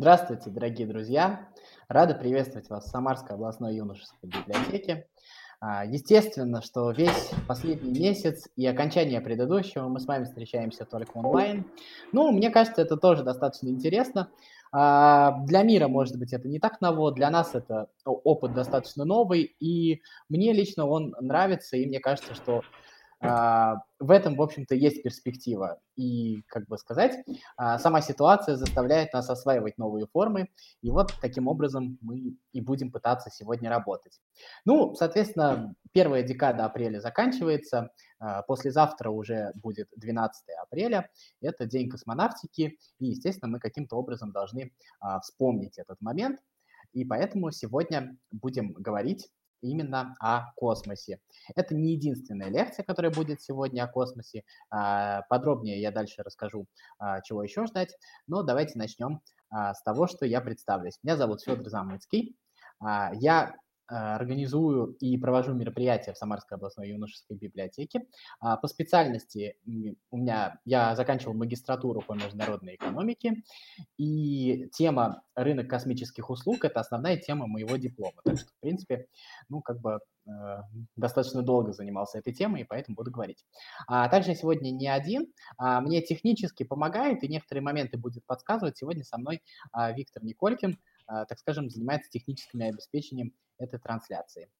Здравствуйте, дорогие друзья! Рада приветствовать вас в Самарской областной юношеской библиотеке. А, естественно, что весь последний месяц и окончание предыдущего мы с вами встречаемся только онлайн. Ну, мне кажется, это тоже достаточно интересно. А, для мира, может быть, это не так ново, для нас это опыт достаточно новый, и мне лично он нравится, и мне кажется, что в этом, в общем-то, есть перспектива. И, как бы сказать, а, сама ситуация заставляет нас осваивать новые формы, и вот таким образом мы и будем пытаться сегодня работать. Ну, соответственно, первая декада апреля заканчивается, а, послезавтра уже будет 12 апреля, это День космонавтики, и, естественно, мы каким-то образом должны вспомнить этот момент, и поэтому сегодня будем говорить именно о космосе. Это не единственная лекция, которая будет сегодня о космосе. А, подробнее я дальше расскажу, а, чего еще ждать. Но давайте начнем а, с того, что я представлюсь. Меня зовут Федор Замыцкий. Я организую и провожу мероприятия в Самарской областной юношеской библиотеке. А, по специальности у меня я заканчивал магистратуру по международной экономике, и тема рынок космических услуг – это основная тема моего диплома. Так что, в принципе, ну, как бы э, достаточно долго занимался этой темой, и поэтому буду говорить. А также сегодня не один, а мне технически помогает и некоторые моменты будет подсказывать. Сегодня со мной а, Виктор Николькин, а, так скажем, занимается техническим обеспечением этой трансляции.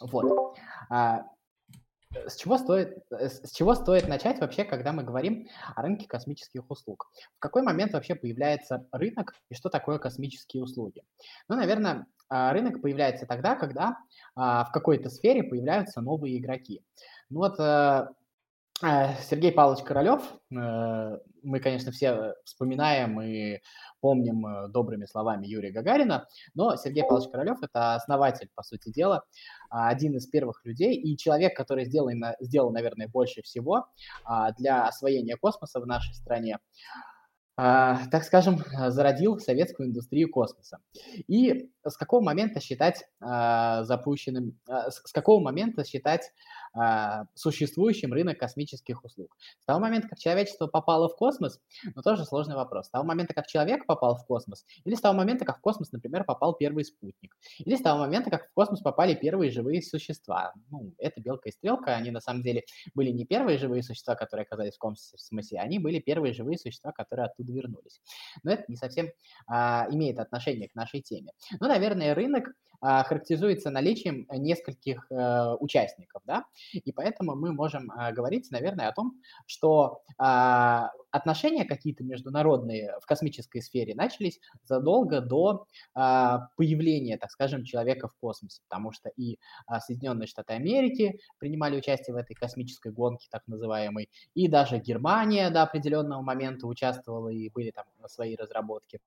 Вот. А, с чего, стоит, э, с чего стоит начать вообще, когда мы говорим о рынке космических услуг? В какой момент вообще появляется рынок и что такое космические услуги? Ну, наверное, а, рынок появляется тогда, когда в какой-то сфере появляются новые игроки. Ну вот э, э, Сергей Павлович Королев, мы, конечно, все вспоминаем и помним э, добрыми словами Юрия Гагарина, но Сергей Павлович Королев – это основатель, по сути дела, а, один из первых людей и человек, который сделал, сделал наверное, больше всего а, для освоения космоса в нашей стране так скажем, зародил советскую индустрию космоса. И с какого момента считать запущенным, с какого момента считать а, существующим рынок космических услуг. С того момента, как человечество попало в космос, ну тоже сложный вопрос. С того момента, как человек попал в космос, или с того момента, как в космос, например, попал первый спутник, или с того момента, как в космос попали первые живые существа. Ну, это белка и стрелка, они на самом деле были не первые живые существа, которые оказались в космосе, они были первые живые существа, которые оттуда вернулись. Но это не совсем а, имеет отношение к нашей теме. Ну, наверное, рынок а, характеризуется наличием нескольких э, участников, да, и поэтому мы можем а, говорить, наверное, о том, что а, отношения какие-то международные в космической сфере начались задолго до появления, так скажем, человека в космосе, потому что и Соединенные Штаты Америки принимали участие в этой космической гонке, так называемой, и даже Германия до определенного момента участвовала и были там свои разработки.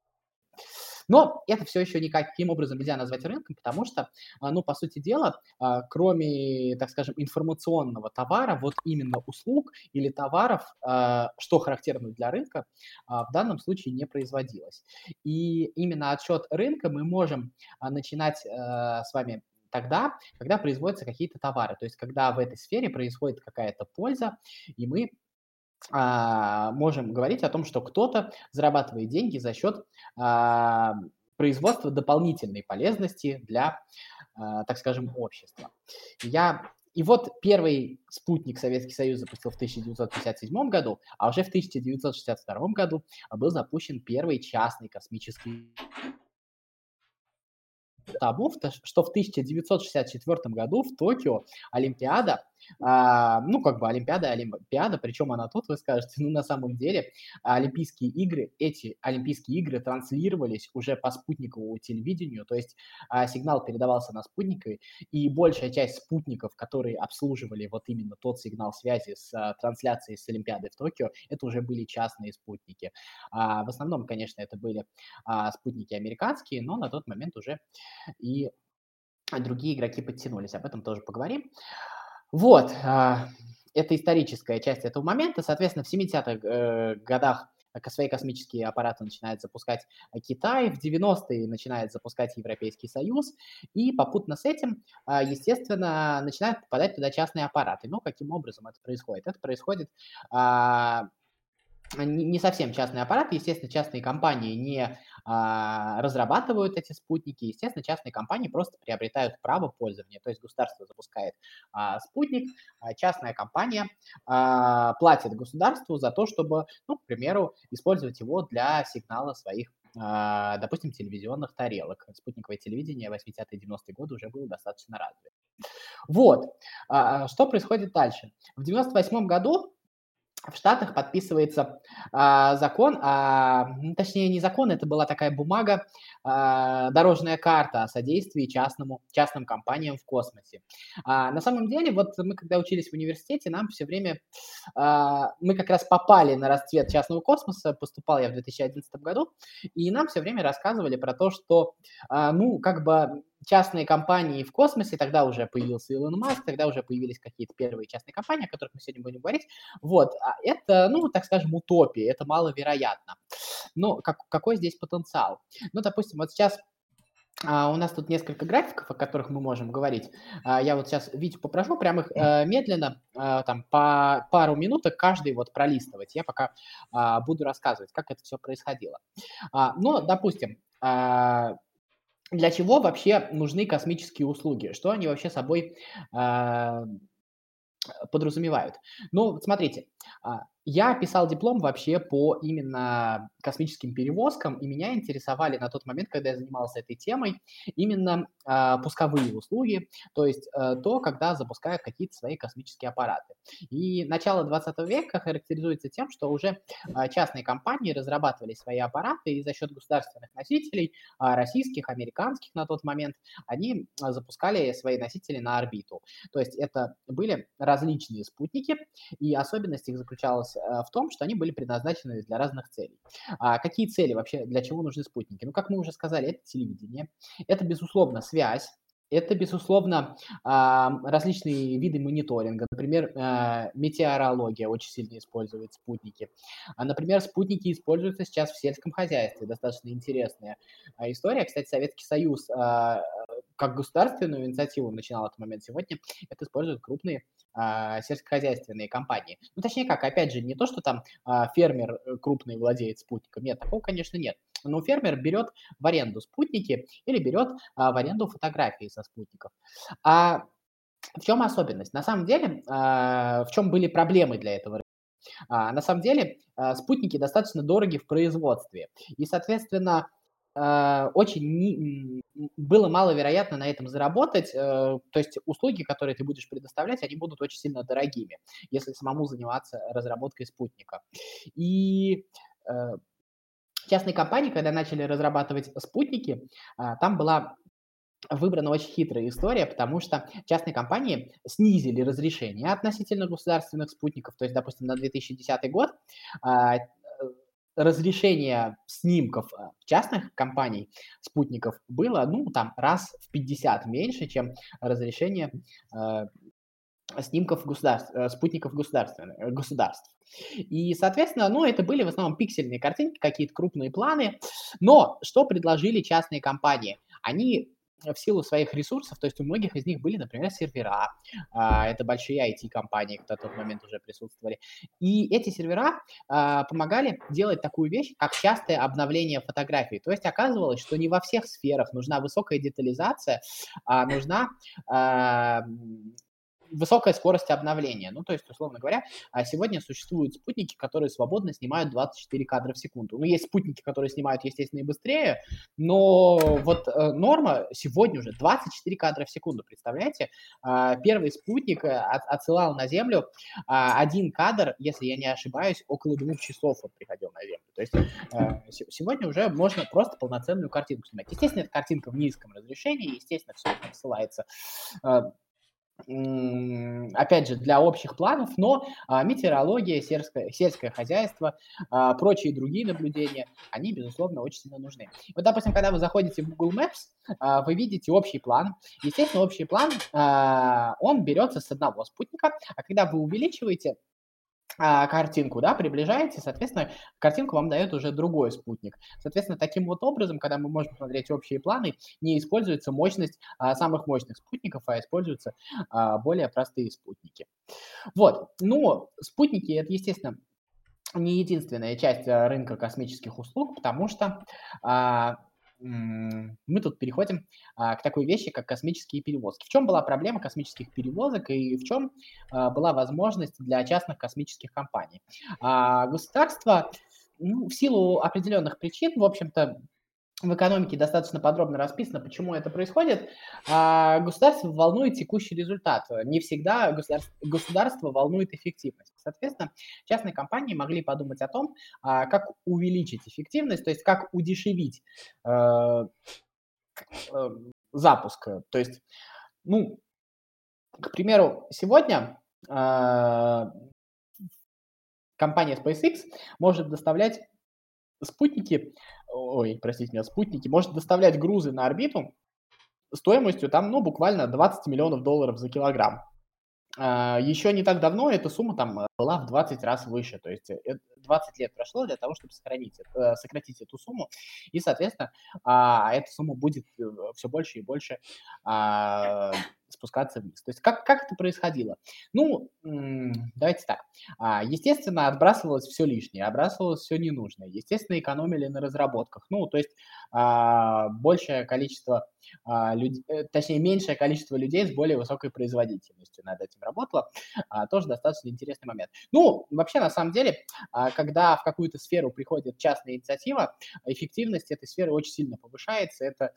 Но это все еще никаким образом нельзя назвать рынком, потому что, а, ну, по сути дела, а, кроме, так скажем, информационного товара, вот именно услуг или товаров, а, что характерно для рынка, в данном случае не производилось. И именно отсчет рынка мы можем начинать с вами тогда, когда производятся какие-то товары, то есть когда в этой сфере происходит какая-то польза, и мы а, можем говорить о том, что кто-то зарабатывает деньги за счет а, производства дополнительной полезности для, а, так скажем, общества. Я и вот первый спутник Советский Союз запустил в 1957 году, а уже в 1962 году был запущен первый частный космический тому, что в 1964 году в Токио Олимпиада а, ну, как бы Олимпиада, Олимпиада, причем она тут, вы скажете, ну, на самом деле, Олимпийские игры, эти Олимпийские игры транслировались уже по спутниковому телевидению, то есть а, сигнал передавался на спутнике, и большая часть спутников, которые обслуживали вот именно тот сигнал связи с а, трансляцией с Олимпиады в Токио, это уже были частные спутники. А, в основном, конечно, это были а, спутники американские, но на тот момент уже и другие игроки подтянулись, об этом тоже поговорим. Вот, а, это историческая часть этого момента. Соответственно, в 70-х э, годах свои космические аппараты начинает запускать Китай, в 90-е начинает запускать Европейский Союз, и попутно с этим, а, естественно, начинают попадать туда частные аппараты. Ну, каким образом это происходит? Это происходит а, не совсем частный аппарат. Естественно, частные компании не а, разрабатывают эти спутники. Естественно, частные компании просто приобретают право пользования. То есть государство запускает а, спутник, а частная компания а, платит государству за то, чтобы, ну, к примеру, использовать его для сигнала своих а, допустим, телевизионных тарелок. Спутниковое телевидение 80-е 90-е годы уже было достаточно развито. Вот. А, что происходит дальше? В 98 году в Штатах подписывается а, закон, а, точнее не закон, это была такая бумага, а, дорожная карта о содействии частному, частным компаниям в космосе. А, на самом деле, вот мы когда учились в университете, нам все время, а, мы как раз попали на расцвет частного космоса, поступал я в 2011 году, и нам все время рассказывали про то, что, а, ну, как бы частные компании в космосе, тогда уже появился Илон Маск, тогда уже появились какие-то первые частные компании, о которых мы сегодня будем говорить. Вот, а это, ну, так скажем, утопия, это маловероятно. Но как, какой здесь потенциал? Ну, допустим, вот сейчас а, у нас тут несколько графиков, о которых мы можем говорить. А, я вот сейчас Витю попрошу прямо их а, медленно, а, там, по пару минуток каждый вот пролистывать. Я пока а, буду рассказывать, как это все происходило. А, но, допустим, а, для чего вообще нужны космические услуги? Что они вообще собой э, подразумевают? Ну, смотрите, а, я писал диплом вообще по именно космическим перевозкам, и меня интересовали на тот момент, когда я занимался этой темой, именно э, пусковые услуги, то есть э, то, когда запускают какие-то свои космические аппараты. И начало 20 века характеризуется тем, что уже э, частные компании разрабатывали свои аппараты, и за счет государственных носителей, э, российских, американских на тот момент, они э, запускали свои носители на орбиту. То есть это были различные спутники, и особенность их заключалась в том, что они были предназначены для разных целей. А какие цели вообще, для чего нужны спутники? Ну, как мы уже сказали, это телевидение, это, безусловно, связь, это, безусловно, различные виды мониторинга. Например, э, метеорология очень сильно использует спутники. А, например, спутники используются сейчас в сельском хозяйстве. Достаточно интересная а, история. Кстати, Советский Союз а, как государственную инициативу начинал этот момент сегодня, это используют крупные а, сельскохозяйственные компании. Ну, точнее как, опять же, не то, что там а, фермер э, крупный владеет спутником, нет, такого, конечно, нет. Но фермер берет в аренду спутники или берет а, в аренду фотографии со спутников. А в чем особенность? На самом деле, а, в чем были проблемы для этого а, на самом деле, а, спутники достаточно дороги в производстве. И, соответственно, очень не, было маловероятно на этом заработать. Э, то есть услуги, которые ты будешь предоставлять, они будут очень сильно дорогими, если самому заниматься разработкой спутника. И э, частные компании, когда начали разрабатывать спутники, а, там была выбрана очень хитрая история, потому что частные компании снизили разрешение относительно государственных спутников. То есть, допустим, на 2010 год а, разрешение снимков э, частных компаний, спутников, было, ну, там, раз в 50 меньше, чем разрешение э, снимков государств, э, спутников государственных, э, государств. И, соответственно, ну, это были в основном пиксельные картинки, какие-то крупные планы. Но что предложили частные компании? Они в силу своих ресурсов, то есть у многих из них были, например, сервера, а, это большие IT-компании, кто в тот момент уже присутствовали, и эти сервера а, помогали делать такую вещь, как частое обновление фотографий, то есть оказывалось, что не во всех сферах нужна высокая детализация, а нужна высокая скорость обновления. Ну, то есть, условно говоря, а сегодня существуют спутники, которые свободно снимают 24 кадра в секунду. Ну, есть спутники, которые снимают, естественно, и быстрее, но вот э, норма сегодня уже 24 кадра в секунду, представляете? Э, первый спутник э, от, отсылал на Землю э, один кадр, если я не ошибаюсь, около двух часов он приходил на Землю. То есть э, сегодня уже можно просто полноценную картинку снимать. Естественно, это картинка в низком разрешении, естественно, все это ссылается э, опять же, для общих планов, но а, метеорология, сельское, сельское хозяйство, а, прочие другие наблюдения, они, безусловно, очень сильно нужны. Вот, допустим, когда вы заходите в Google Maps, а, вы видите общий план. Естественно, общий план, он берется с одного спутника, а когда вы увеличиваете картинку, да, приближаете, соответственно, картинку вам дает уже другой спутник. Соответственно, таким вот образом, когда мы можем смотреть общие планы, не используется мощность а, самых мощных спутников, а используются а, более простые спутники. Вот, но спутники, это, естественно, не единственная часть э, рынка космических услуг, потому что а, мы тут переходим а, к такой вещи, как космические перевозки. В чем была проблема космических перевозок и в чем а, была возможность для частных космических компаний? А, государство ну, в силу определенных причин, в общем-то, в экономике достаточно подробно расписано, почему это происходит. А государство волнует текущий результат. Не всегда государство, государство волнует эффективность. Соответственно, частные компании могли подумать о том, а, как увеличить эффективность, то есть как удешевить э, э, запуск. То есть, ну, к примеру, сегодня э, компания SpaceX может доставлять спутники ой, простите меня, спутники, может доставлять грузы на орбиту стоимостью там, ну, буквально 20 миллионов долларов за килограмм. А, Еще не так давно эта сумма там была в 20 раз выше, то есть 20 лет прошло для того, чтобы сохранить, э, сократить эту сумму, и, соответственно, а, эта сумма будет э, все больше и больше а, спускаться вниз. То есть как, как это происходило? Ну, давайте так. А, естественно, отбрасывалось все лишнее, отбрасывалось все ненужное. Естественно, экономили на разработках. Ну, то есть а, большее количество людей, э, точнее, меньшее количество людей с более высокой производительностью над этим работало. Тоже достаточно интересный момент. Ну, вообще, на самом деле, когда в какую-то сферу приходит частная инициатива, эффективность этой сферы очень сильно повышается. Это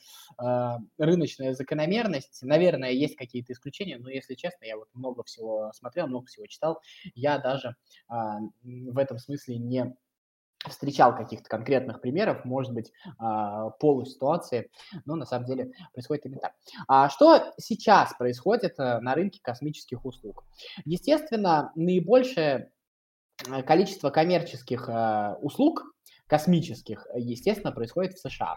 рыночная закономерность. Наверное, есть какие-то исключения, но если честно, я вот много всего смотрел, много всего читал, я даже а, в этом смысле не встречал каких-то конкретных примеров, может быть, а, полуситуации, но на самом деле происходит именно так. А что сейчас происходит э, на рынке космических услуг? Естественно, наибольшее количество коммерческих э, услуг космических, естественно, происходит в США.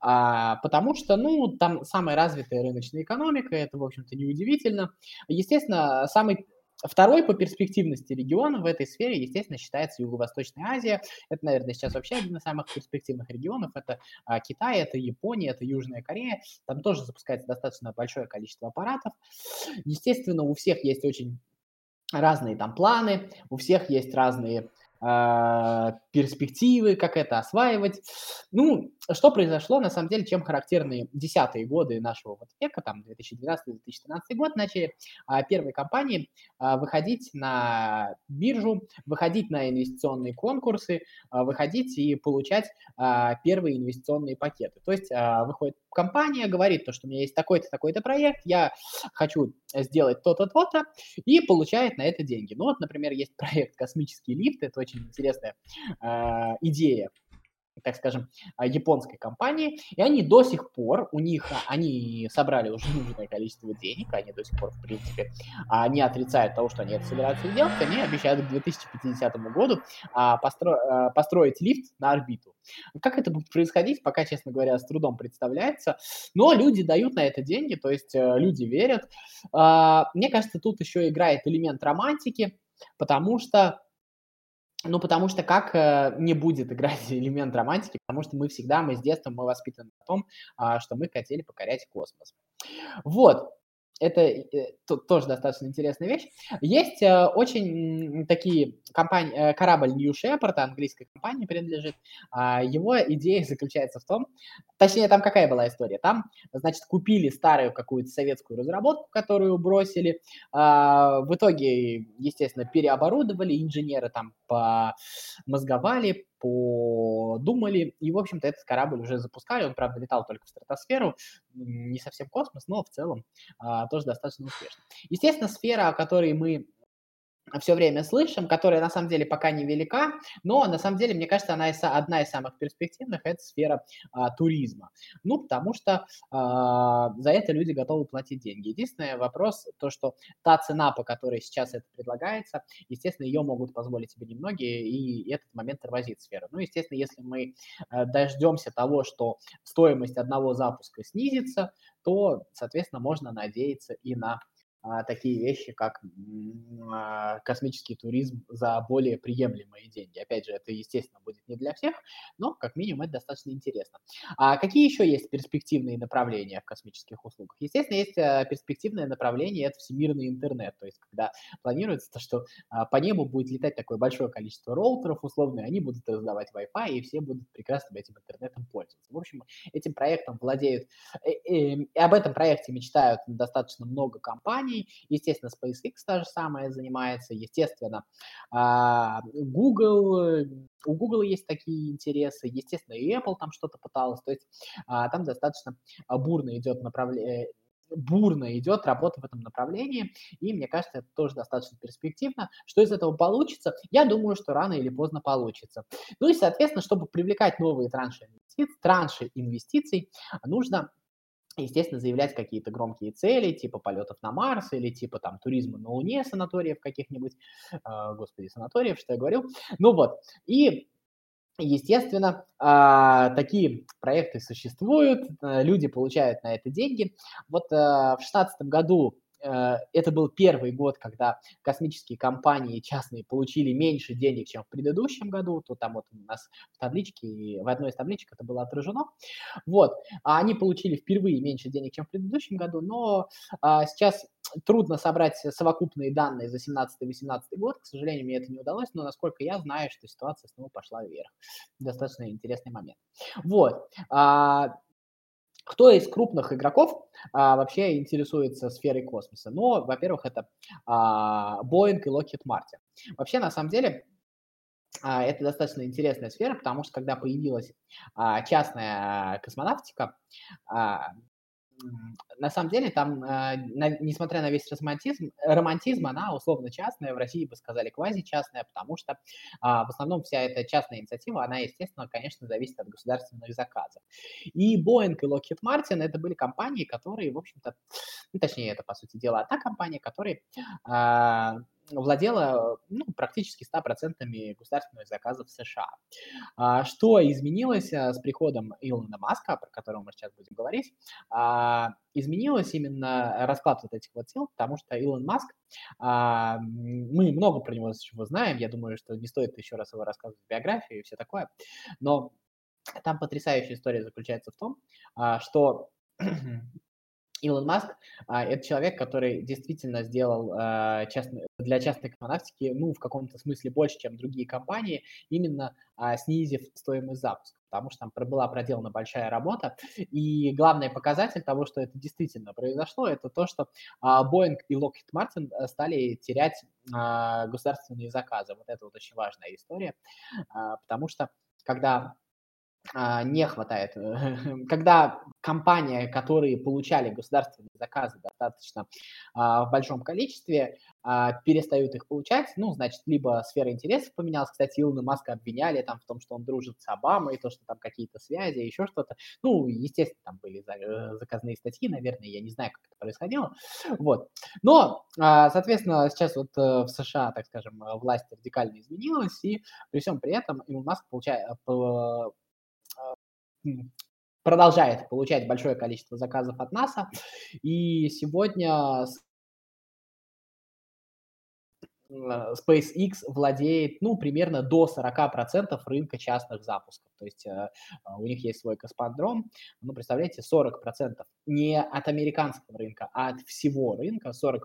А, потому что, ну, там самая развитая рыночная экономика, это, в общем-то, неудивительно. Естественно, самый Второй по перспективности регион в этой сфере, естественно, считается Юго-Восточная Азия. Это, наверное, сейчас вообще один из самых перспективных регионов. Это а, Китай, это Япония, это Южная Корея. Там тоже запускается достаточно большое количество аппаратов. Естественно, у всех есть очень разные там планы, у всех есть разные а, перспективы, как это осваивать. Ну, что произошло, на самом деле, чем характерны десятые годы нашего вот века, там 2012-2013 год, начали а, первые компании а, выходить на биржу, выходить на инвестиционные конкурсы, а, выходить и получать а, первые инвестиционные пакеты. То есть а, выходит компания, говорит то, что у меня есть такой-то, такой-то проект, я хочу сделать то-то, то-то, и получает на это деньги. Ну вот, например, есть проект «Космический лифт», это очень интересная идея так скажем, а, японской компании, и они до сих пор, у них, а, они собрали уже нужное количество денег, они до сих пор, в принципе, а, не отрицают того, что они это собираются делать, они обещают к 2050 году постро, построить лифт на орбиту. Как это будет происходить, пока, честно говоря, с трудом представляется, но люди дают на это деньги, то есть э, люди верят. Мне кажется, тут еще играет элемент романтики, потому что ну, потому что как э, не будет играть элемент романтики, потому что мы всегда, мы с детства, мы воспитаны на том, а, что мы хотели покорять космос. Вот, это э, тоже достаточно интересная вещь. Есть э, очень такие компании, э, корабль New Shepard, английской компании принадлежит. Э, его идея заключается в том, точнее, там какая была история? Там, значит, купили старую какую-то советскую разработку, которую бросили. Э, в итоге, естественно, переоборудовали, инженеры там помозговали, подумали, и, в общем-то, этот корабль уже запускали, он, правда, летал только в стратосферу, не совсем космос, но в целом а, тоже достаточно успешно. Естественно, сфера, о которой мы все время слышим, которая на самом деле пока не велика, но на самом деле, мне кажется, она одна из самых перспективных, это сфера а, туризма. Ну, потому что а, за это люди готовы платить деньги. Единственный вопрос, то, что та цена, по которой сейчас это предлагается, естественно, ее могут позволить себе немногие, и этот момент тормозит сферу. Ну, естественно, если мы а, дождемся того, что стоимость одного запуска снизится, то, соответственно, можно надеяться и на такие вещи, как а, космический туризм за более приемлемые деньги. Опять же, это, естественно, будет не для всех, но как минимум это достаточно интересно. А какие еще есть перспективные направления в космических услугах? Естественно, есть а, перспективное направление, это всемирный интернет, то есть когда планируется то, что а, по небу будет летать такое большое количество роутеров условно, они будут раздавать Wi-Fi, и все будут прекрасно этим интернетом пользоваться. В общем, этим проектом владеют, э, э, и об этом проекте мечтают достаточно много компаний, естественно, SpaceX та же самое занимается, естественно, а, Google, у Google есть такие интересы, естественно, и Apple там что-то пыталась, то есть а, там достаточно бурно идет направление бурно идет работа в этом направлении, и мне кажется, это тоже достаточно перспективно. Что из этого получится? Я думаю, что рано или поздно получится. Ну и, соответственно, чтобы привлекать новые транши инвестиций, транши инвестиций нужно естественно, заявлять какие-то громкие цели, типа полетов на Марс или типа там туризма на Луне, санаториев каких-нибудь, э, господи, санаториев, что я говорил. Ну вот, и Естественно, а, такие проекты существуют, э, люди получают на это деньги. Вот в 2016 году это был первый год, когда космические компании частные получили меньше денег, чем в предыдущем году. То там вот у нас в табличке, в одной из табличек это было отражено. Вот, а они получили впервые меньше денег, чем в предыдущем году, но а, сейчас трудно собрать совокупные данные за 17-18 год, к сожалению, мне это не удалось, но насколько я знаю, что ситуация снова пошла вверх. Достаточно интересный момент. Вот. А, кто из крупных игроков а, вообще интересуется сферой космоса? Ну, во-первых, это а, Boeing и Lockheed Martin. Вообще, на самом деле, а, это достаточно интересная сфера, потому что когда появилась а, частная космонавтика, а, на самом деле там, э, несмотря на весь романтизм, романтизм, она условно частная, в России бы сказали квази-частная, потому что а, в основном вся эта частная инициатива, она, естественно, конечно, зависит от государственных заказов. И Boeing и Lockheed Martin это были компании, которые, в общем-то, ну, точнее, это, по сути дела, та компания, которая а, владела ну, практически 100% государственных заказов США. А, что изменилось а, с приходом Илона Маска, про которого мы сейчас будем говорить? А, изменилось именно расклад вот этих вот сил, потому что Илон Маск, мы много про него чего знаем, я думаю, что не стоит еще раз его рассказывать биографию и все такое, но там потрясающая история заключается в том, что Илон Маск а, это человек, который действительно сделал а, частный, для частной космонавтики, ну, в каком-то смысле больше, чем другие компании, именно а, снизив стоимость запуска, потому что там была проделана большая работа. И главный показатель того, что это действительно произошло, это то, что а, Boeing и Lockheed Martin э, стали терять а, государственные заказы. Вот это вот очень важная история, а, потому что когда не хватает. Когда компания, которые получали государственные заказы достаточно а, в большом количестве, а, перестают их получать, ну, значит, либо сфера интересов поменялась. Кстати, Илона Маска обвиняли там в том, что он дружит с Обамой, то, что там какие-то связи, еще что-то. Ну, естественно, там были э, заказные статьи, наверное, я не знаю, как это происходило. Вот. Но, соответственно, сейчас вот э, в США, так скажем, власть радикально изменилась, и при всем при этом Илон Маск получает продолжает получать большое количество заказов от НАСА. И сегодня SpaceX владеет, ну, примерно до 40% рынка частных запусков. То есть э, у них есть свой космодром, ну, представляете, 40% не от американского рынка, а от всего рынка, 40%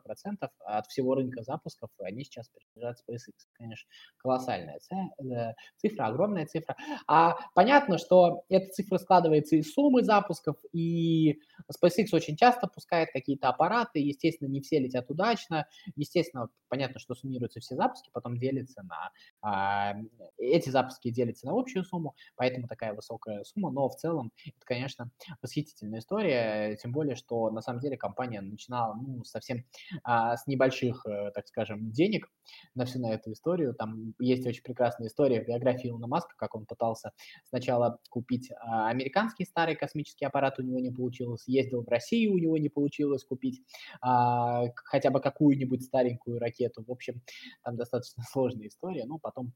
от всего рынка запусков они сейчас принадлежат SpaceX. Конечно, колоссальная э, цифра, огромная цифра. А понятно, что эта цифра складывается из суммы запусков, и SpaceX очень часто пускает какие-то аппараты, естественно, не все летят удачно, естественно, понятно, что суммируется суммируются все запуски, потом делятся на... А, эти запуски делятся на общую сумму, поэтому такая высокая сумма, но в целом это, конечно, восхитительная история, тем более, что на самом деле компания начинала ну, совсем а, с небольших, э, так скажем, денег на всю на эту историю. Там есть очень прекрасная история в биографии Илона Маска, как он пытался сначала купить а, американский старый космический аппарат, у него не получилось, ездил в Россию, у него не получилось купить хотя бы какую-нибудь старенькую ракету. В общем, там достаточно сложная история, но потом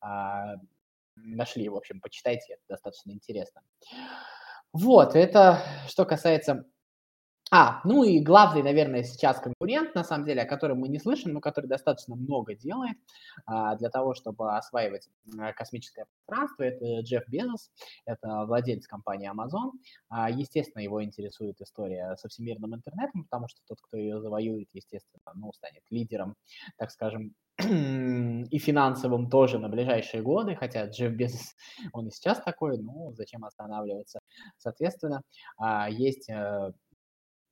а, нашли, в общем, почитайте, это достаточно интересно. Вот, это что касается А, ну и главный, наверное, сейчас конкурент, на самом деле, о котором мы не слышим, но который достаточно много делает а, для того, чтобы осваивать космическое пространство, это Джефф Безос, это владелец компании Amazon. А, естественно, его интересует история со всемирным интернетом, потому что тот, кто ее завоюет, естественно, ну, станет лидером, так скажем, и финансовым тоже на ближайшие годы, хотя Джефф Безос, он и сейчас такой, ну, зачем останавливаться. Соответственно, а, есть э,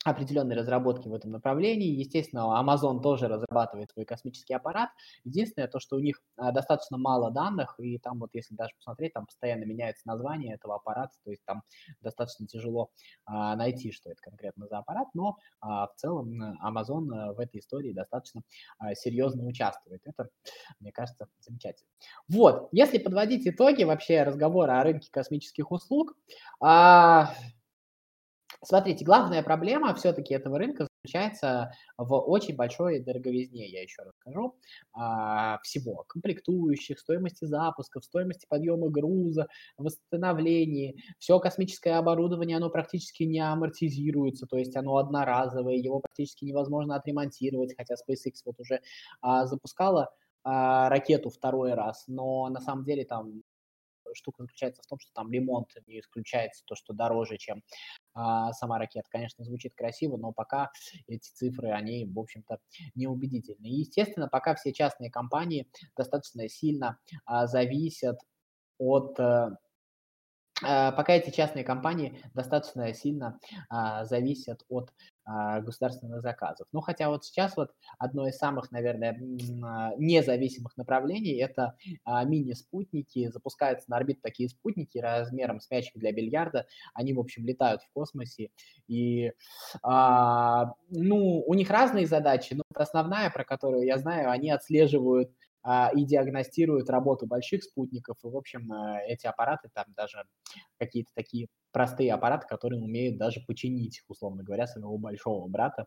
определенные разработки в этом направлении. Естественно, Amazon тоже разрабатывает свой космический аппарат. Единственное, то, что у них а, достаточно мало данных, и там вот, если даже посмотреть, там постоянно меняется название этого аппарата, то есть там достаточно тяжело а, найти, что это конкретно за аппарат, но а, в целом Amazon а, в этой истории достаточно серьезно участвует. Это, мне кажется, замечательно. Вот, если подводить итоги вообще разговора о рынке космических услуг, Смотрите, главная проблема все-таки этого рынка заключается в очень большой дороговизне, я еще раз скажу, а, всего. Комплектующих, стоимости запусков, стоимости подъема груза, восстановлении. Все космическое оборудование, оно практически не амортизируется, то есть оно одноразовое, его практически невозможно отремонтировать, хотя SpaceX вот уже а, запускала а, ракету второй раз, но на самом деле там штука заключается в том, что там ремонт не исключается, то, что дороже, чем а, сама ракета. Конечно, звучит красиво, но пока эти цифры, они, в общем-то, неубедительны. И, естественно, пока все частные компании достаточно сильно а, зависят от а, пока эти частные компании достаточно сильно а, зависят от а, государственных заказов. Ну, хотя вот сейчас вот одно из самых, наверное, а, независимых направлений – это а, мини-спутники. Запускаются на орбиту такие спутники размером с мячик для бильярда. Они, в общем, летают в космосе. И, ну, у них разные задачи, но основная, про которую я знаю, они отслеживают и диагностируют работу больших спутников. И, в общем, эти аппараты, там даже какие-то такие простые аппараты, которые умеют даже починить, условно говоря, своего большого брата.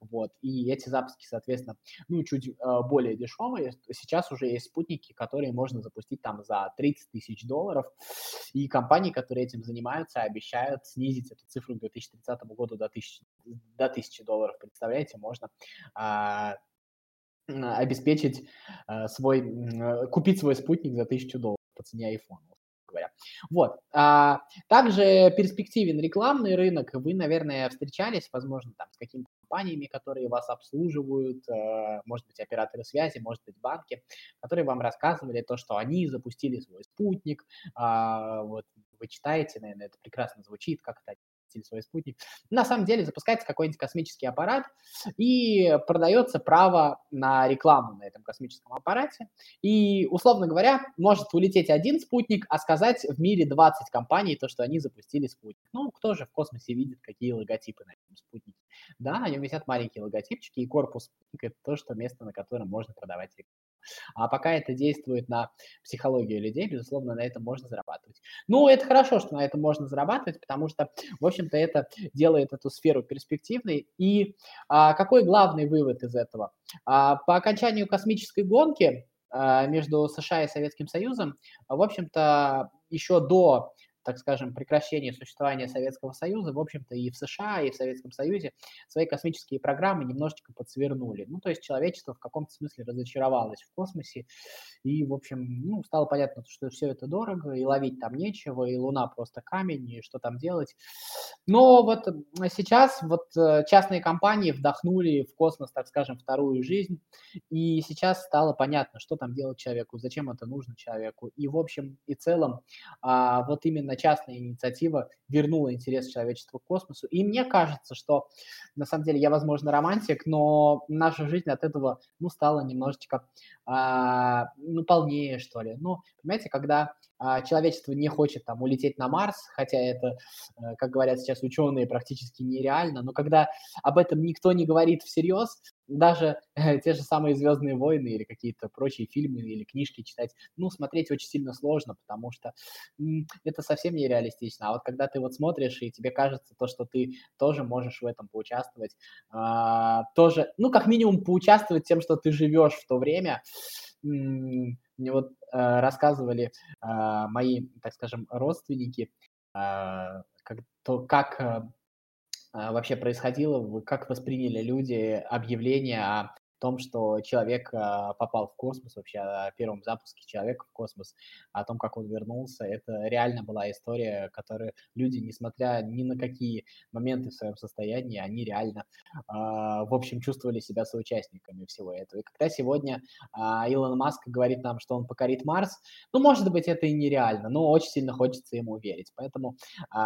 Вот. И эти запуски, соответственно, ну, чуть э, более дешевые. Сейчас уже есть спутники, которые можно запустить там за 30 тысяч долларов. И компании, которые этим занимаются, обещают снизить эту цифру к 2030 году до 1000, до 1000 долларов. Представляете, можно э, обеспечить э, свой, э, купить свой спутник за 1000 долларов по цене iPhone говоря. Вот. А, также перспективен рекламный рынок. Вы, наверное, встречались, возможно, там с какими-то компаниями, которые вас обслуживают, может быть, операторы связи, может быть, банки, которые вам рассказывали то, что они запустили свой спутник. А, вот вы читаете, наверное, это прекрасно звучит, как это запустили свой спутник. На самом деле запускается какой-нибудь космический аппарат и продается право на рекламу на этом космическом аппарате. И, условно говоря, может улететь один спутник, а сказать в мире 20 компаний то, что они запустили спутник. Ну, кто же в космосе видит, какие логотипы на этом спутнике? Да, на нем висят маленькие логотипчики, и корпус спутника – это то, что место, на котором можно продавать рекламу. А пока это действует на психологию людей, безусловно, на этом можно зарабатывать. Ну, это хорошо, что на этом можно зарабатывать, потому что, в общем-то, это делает эту сферу перспективной. И а, какой главный вывод из этого? А, по окончанию космической гонки а, между США и Советским Союзом, в общем-то, еще до так скажем, прекращения существования Советского Союза, в общем-то, и в США, и в Советском Союзе свои космические программы немножечко подсвернули. Ну, то есть человечество в каком-то смысле разочаровалось в космосе, и, в общем, ну, стало понятно, что все это дорого, и ловить там нечего, и Луна просто камень, и что там делать. Но вот сейчас вот э, частные компании вдохнули в космос, так скажем, вторую жизнь, и сейчас стало понятно, что там делать человеку, зачем это нужно человеку. И, в общем и целом, а, вот именно именно частная инициатива вернула интерес человечества к космосу. И мне кажется, что на самом деле я, возможно, романтик, но наша жизнь от этого, ну, стала немножечко, а, ну, полнее, что ли. Ну, понимаете, когда человечество не хочет там улететь на Марс, хотя это, э, как говорят сейчас ученые, практически нереально, но когда об этом никто не говорит всерьез, даже э, те же самые «Звездные войны» или какие-то прочие фильмы или книжки читать, ну, смотреть очень сильно сложно, потому что это совсем нереалистично. А вот когда ты вот смотришь, и тебе кажется то, что ты тоже можешь в этом поучаствовать, а, тоже, ну, как минимум поучаствовать тем, что ты живешь в то время, мне вот э, рассказывали э, мои, так скажем, родственники, э, как, то, как а, вообще происходило, как восприняли люди объявление о том, что человек а, попал в космос, вообще о первом запуске человека в космос, о том, как он вернулся. Это реально была история, которую люди, несмотря ни на какие моменты в своем состоянии, они реально, а, в общем, чувствовали себя соучастниками всего этого. И когда сегодня а, Илон Маск говорит нам, что он покорит Марс, ну, может быть, это и нереально, но очень сильно хочется ему верить. Поэтому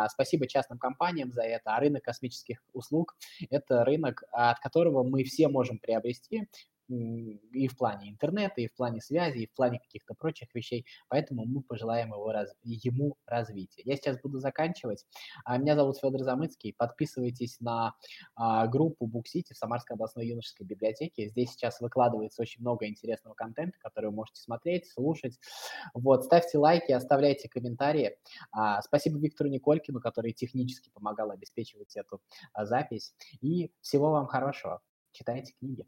спасибо частным компаниям за это. А рынок космических услуг – это рынок, от которого мы все можем приобрести и в плане интернета, и в плане связи, и в плане каких-то прочих вещей. Поэтому мы пожелаем его раз... ему развития. Я сейчас буду заканчивать. А, меня зовут Федор Замыцкий. Подписывайтесь на а, группу Буксити в Самарской областной юношеской библиотеке. Здесь сейчас выкладывается очень много интересного контента, который вы можете смотреть, слушать. Вот, ставьте лайки, оставляйте комментарии. А, спасибо Виктору Николькину, который технически помогал обеспечивать эту запись. И всего вам хорошего. Читайте книги.